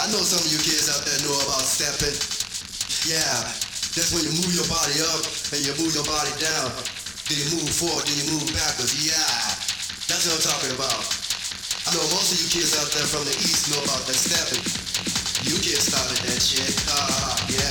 I know some of you kids out there know about stepping. Yeah. That's when you move your body up and you move your body down. Then you move forward, then you move backwards. Yeah. That's what I'm talking about. I know most of you kids out there from the east know about that stepping. You can't stop it, that shit. Ah, yeah.